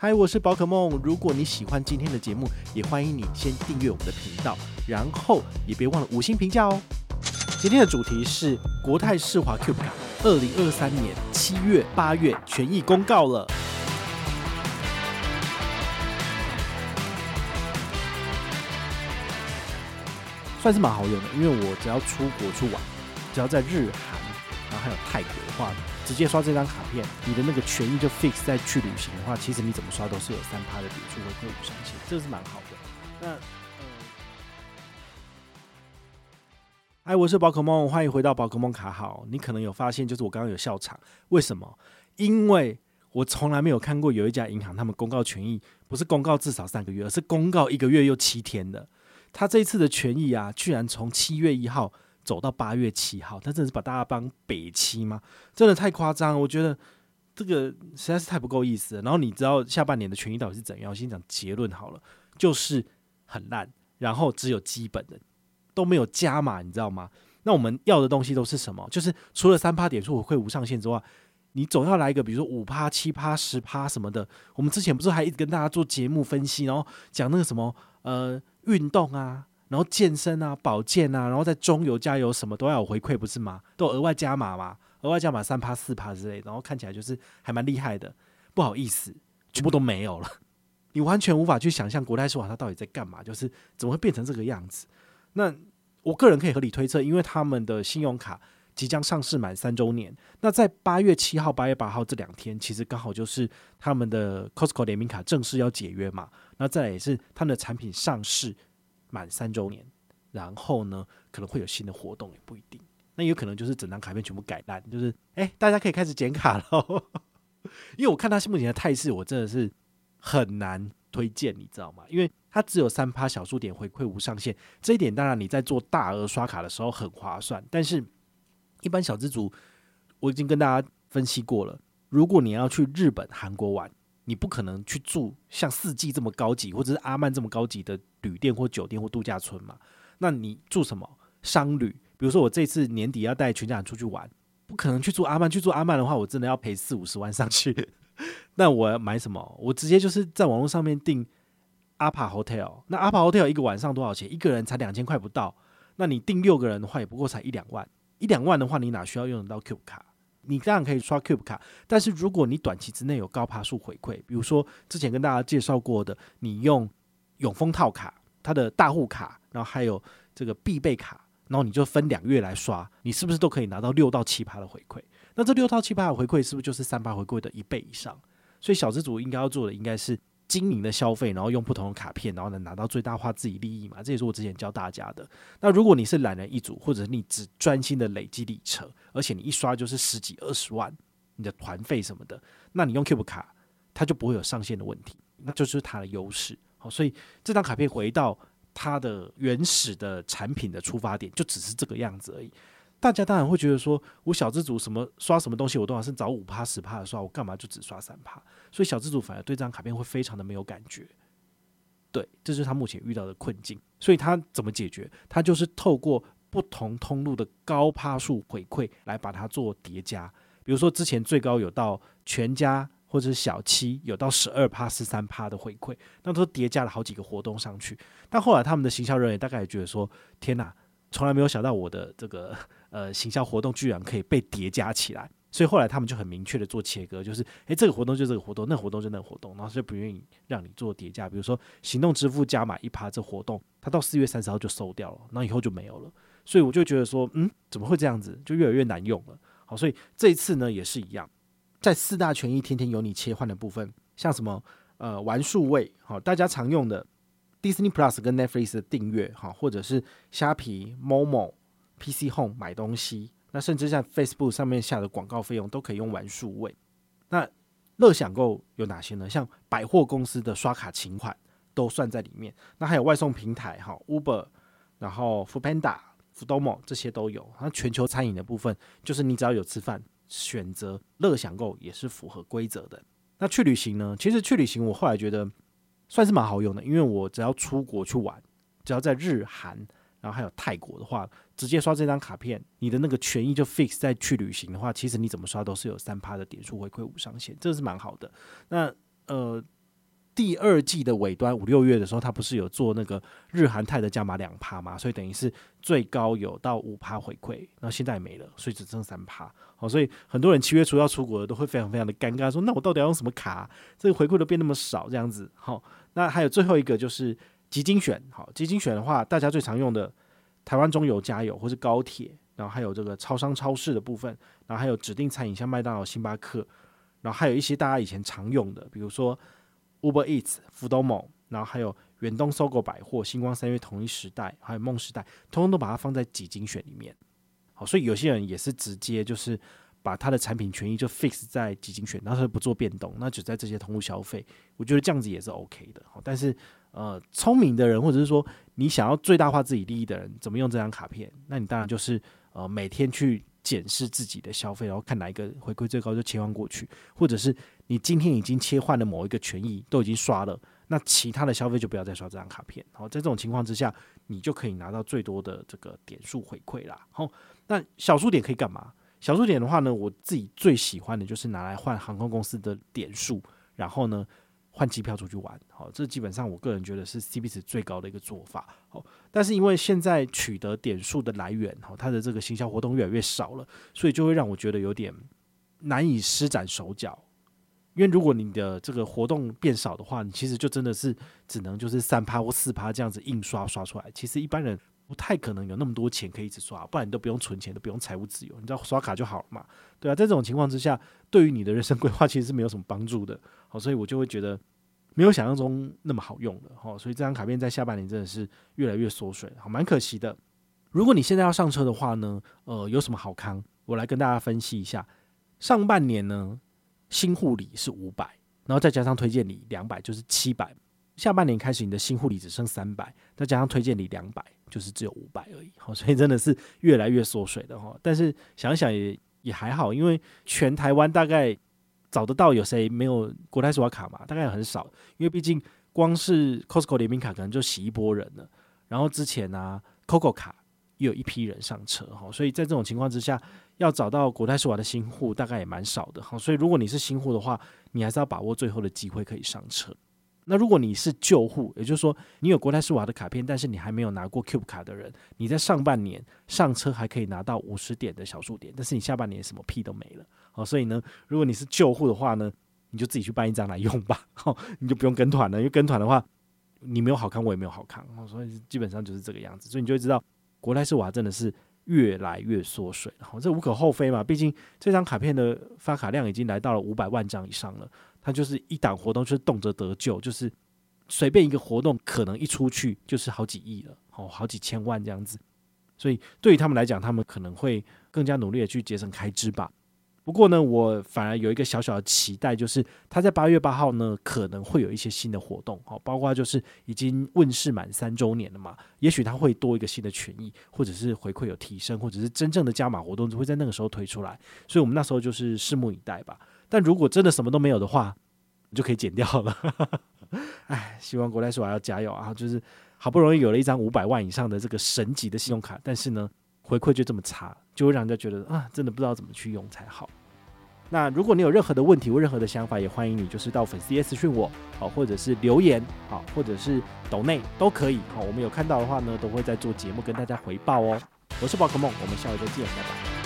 嗨，我是宝可梦。如果你喜欢今天的节目，也欢迎你先订阅我们的频道，然后也别忘了五星评价哦。今天的主题是国泰世华 Cube 卡，二零二三年七月、八月权益公告了，算是蛮好用的，因为我只要出国去玩，只要在日韩，然后还有泰国的话。直接刷这张卡片，你的那个权益就 fix 在去旅行的话，其实你怎么刷都是有三趴的点数回馈五上限，这个是蛮好的。那，嗯，嗨，我是宝可梦，欢迎回到宝可梦卡好。你可能有发现，就是我刚刚有笑场，为什么？因为我从来没有看过有一家银行他们公告权益不是公告至少三个月，而是公告一个月又七天的。他这一次的权益啊，居然从七月一号。走到八月七号，他真的是把大家当北七吗？真的太夸张，我觉得这个实在是太不够意思了。然后你知道下半年的权益到底是怎样？我先讲结论好了，就是很烂，然后只有基本的都没有加码，你知道吗？那我们要的东西都是什么？就是除了三趴点数回馈无上限之外，你总要来一个，比如说五趴、七趴、十趴什么的。我们之前不是还一直跟大家做节目分析，然后讲那个什么呃运动啊。然后健身啊、保健啊，然后在中油加油什么都要有回馈，不是吗？都额外加码嘛，额外加码三趴四趴之类，然后看起来就是还蛮厉害的。不好意思，全部都没有了，你完全无法去想象国泰世华它到底在干嘛，就是怎么会变成这个样子？那我个人可以合理推测，因为他们的信用卡即将上市满三周年，那在八月七号、八月八号这两天，其实刚好就是他们的 Costco 联名卡正式要解约嘛，那再来也是他们的产品上市。满三周年，然后呢，可能会有新的活动，也不一定。那有可能就是整张卡片全部改烂，就是哎，大家可以开始剪卡了。因为我看他目前的态势，我真的是很难推荐，你知道吗？因为它只有三趴小数点回馈无上限，这一点当然你在做大额刷卡的时候很划算，但是一般小资族，我已经跟大家分析过了，如果你要去日本、韩国玩。你不可能去住像四季这么高级，或者是阿曼这么高级的旅店或酒店或度假村嘛？那你住什么商旅？比如说我这次年底要带全家人出去玩，不可能去住阿曼。去住阿曼的话，我真的要赔四五十万上去。那我要买什么？我直接就是在网络上面订阿帕 hotel。那阿帕 hotel 一个晚上多少钱？一个人才两千块不到。那你订六个人的话，也不过才一两万。一两万的话，你哪需要用得到 Q 卡？你当然可以刷 Cube 卡，但是如果你短期之内有高爬数回馈，比如说之前跟大家介绍过的，你用永丰套卡，它的大户卡，然后还有这个必备卡，然后你就分两个月来刷，你是不是都可以拿到六到七趴的回馈？那这六到七趴的回馈是不是就是三趴回馈的一倍以上？所以小资主应该要做的应该是。经营的消费，然后用不同的卡片，然后能拿到最大化自己利益嘛？这也是我之前教大家的。那如果你是懒人一族，或者你只专心的累积里程，而且你一刷就是十几二十万，你的团费什么的，那你用 Cube 卡，它就不会有上限的问题，那就是它的优势。好，所以这张卡片回到它的原始的产品的出发点，就只是这个样子而已。大家当然会觉得说，我小资主什么刷什么东西，我都好像找五趴十趴的刷，我干嘛就只刷三趴？所以小资主反而对这张卡片会非常的没有感觉。对，这是他目前遇到的困境。所以他怎么解决？他就是透过不同通路的高趴数回馈来把它做叠加。比如说之前最高有到全家或者是小七有到十二趴十三趴的回馈，那都叠加了好几个活动上去。但后来他们的行销人员大概也觉得说：天哪，从来没有想到我的这个。呃，行销活动居然可以被叠加起来，所以后来他们就很明确的做切割，就是，诶，这个活动就这个活动，那活动就那活动，然后就不愿意让你做叠加。比如说行动支付加码一趴，这活动它到四月三十号就收掉了，那以后就没有了。所以我就觉得说，嗯，怎么会这样子？就越来越难用了。好，所以这一次呢也是一样，在四大权益天天有你切换的部分，像什么呃玩数位，好，大家常用的 Disney Plus 跟 Netflix 的订阅，哈，或者是虾皮、Momo。PC Home 买东西，那甚至在 Facebook 上面下的广告费用都可以用完数位。那乐享购有哪些呢？像百货公司的刷卡请款都算在里面。那还有外送平台哈，Uber，然后 Foodpanda、Foodomo 这些都有。那全球餐饮的部分，就是你只要有吃饭，选择乐享购也是符合规则的。那去旅行呢？其实去旅行我后来觉得算是蛮好用的，因为我只要出国去玩，只要在日韩。然后还有泰国的话，直接刷这张卡片，你的那个权益就 fix 在去旅行的话，其实你怎么刷都是有三趴的点数回馈无上限，这是蛮好的。那呃，第二季的尾端五六月的时候，它不是有做那个日韩泰的加码两趴嘛？所以等于是最高有到五趴回馈，那现在没了，所以只剩三趴。好，所以很多人七月初要出国的都会非常非常的尴尬，说那我到底要用什么卡？这个回馈都变那么少，这样子。好，那还有最后一个就是集精选。好，基精选的话，大家最常用的台湾中油加油或是高铁，然后还有这个超商超市的部分，然后还有指定餐饮，像麦当劳、星巴克，然后还有一些大家以前常用的，比如说。Uber Eats、福兜梦，然后还有远东搜狗百货、星光三月、同一时代，还有梦时代，通通都把它放在集精选里面。好，所以有些人也是直接就是把他的产品权益就 fix 在集精选，然后他不做变动，那就在这些通路消费。我觉得这样子也是 OK 的。好，但是呃，聪明的人或者是说你想要最大化自己利益的人，怎么用这张卡片？那你当然就是呃每天去。检视自己的消费，然后看哪一个回馈最高就切换过去，或者是你今天已经切换了某一个权益都已经刷了，那其他的消费就不要再刷这张卡片。好，在这种情况之下，你就可以拿到最多的这个点数回馈啦。好，那小数点可以干嘛？小数点的话呢，我自己最喜欢的就是拿来换航空公司的点数，然后呢，换机票出去玩，好，这基本上我个人觉得是 CP 值最高的一个做法，好，但是因为现在取得点数的来源，哈，它的这个行销活动越来越少了，所以就会让我觉得有点难以施展手脚。因为如果你的这个活动变少的话，你其实就真的是只能就是三趴或四趴这样子印刷刷出来，其实一般人不太可能有那么多钱可以一直刷，不然你都不用存钱，都不用财务自由，你知道刷卡就好了嘛，对啊，在这种情况之下，对于你的人生规划其实是没有什么帮助的，好，所以我就会觉得。没有想象中那么好用的好，所以这张卡片在下半年真的是越来越缩水，好，蛮可惜的。如果你现在要上车的话呢，呃，有什么好康？我来跟大家分析一下。上半年呢，新护理是五百，然后再加上推荐礼两百，就是七百。下半年开始，你的新护理只剩三百，再加上推荐礼两百，就是只有五百而已。好，所以真的是越来越缩水的哈。但是想想也也还好，因为全台湾大概。找得到有谁没有国泰世华卡嘛？大概很少，因为毕竟光是 Costco 联名卡可能就洗一波人了。然后之前呢、，COCO 卡又有一批人上车哈，所以在这种情况之下，要找到国泰世华的新户大概也蛮少的哈。所以如果你是新户的话，你还是要把握最后的机会可以上车。那如果你是旧户，也就是说你有国泰世华的卡片，但是你还没有拿过 Cube 卡的人，你在上半年上车还可以拿到五十点的小数点，但是你下半年什么屁都没了。好，所以呢，如果你是旧户的话呢，你就自己去办一张来用吧。好，你就不用跟团了，因为跟团的话，你没有好看，我也没有好康。所以基本上就是这个样子，所以你就会知道国泰世华真的是越来越缩水。好，这无可厚非嘛，毕竟这张卡片的发卡量已经来到了五百万张以上了。它就是一档活动，就是动辄得救，就是随便一个活动，可能一出去就是好几亿了，哦，好几千万这样子。所以对于他们来讲，他们可能会更加努力的去节省开支吧。不过呢，我反而有一个小小的期待，就是他在八月八号呢，可能会有一些新的活动，哦，包括就是已经问世满三周年了嘛，也许他会多一个新的权益，或者是回馈有提升，或者是真正的加码活动就会在那个时候推出来。所以我们那时候就是拭目以待吧。但如果真的什么都没有的话，你就可以剪掉了。哎，希望国泰世华要加油啊！就是好不容易有了一张五百万以上的这个神级的信用卡，但是呢，回馈就这么差，就会让人家觉得啊，真的不知道怎么去用才好。那如果你有任何的问题或任何的想法，也欢迎你就是到粉丝页私讯我，好，或者是留言，好，或者是抖内都可以。好，我们有看到的话呢，都会在做节目跟大家回报哦。我是宝可梦，我们下回再见，拜拜。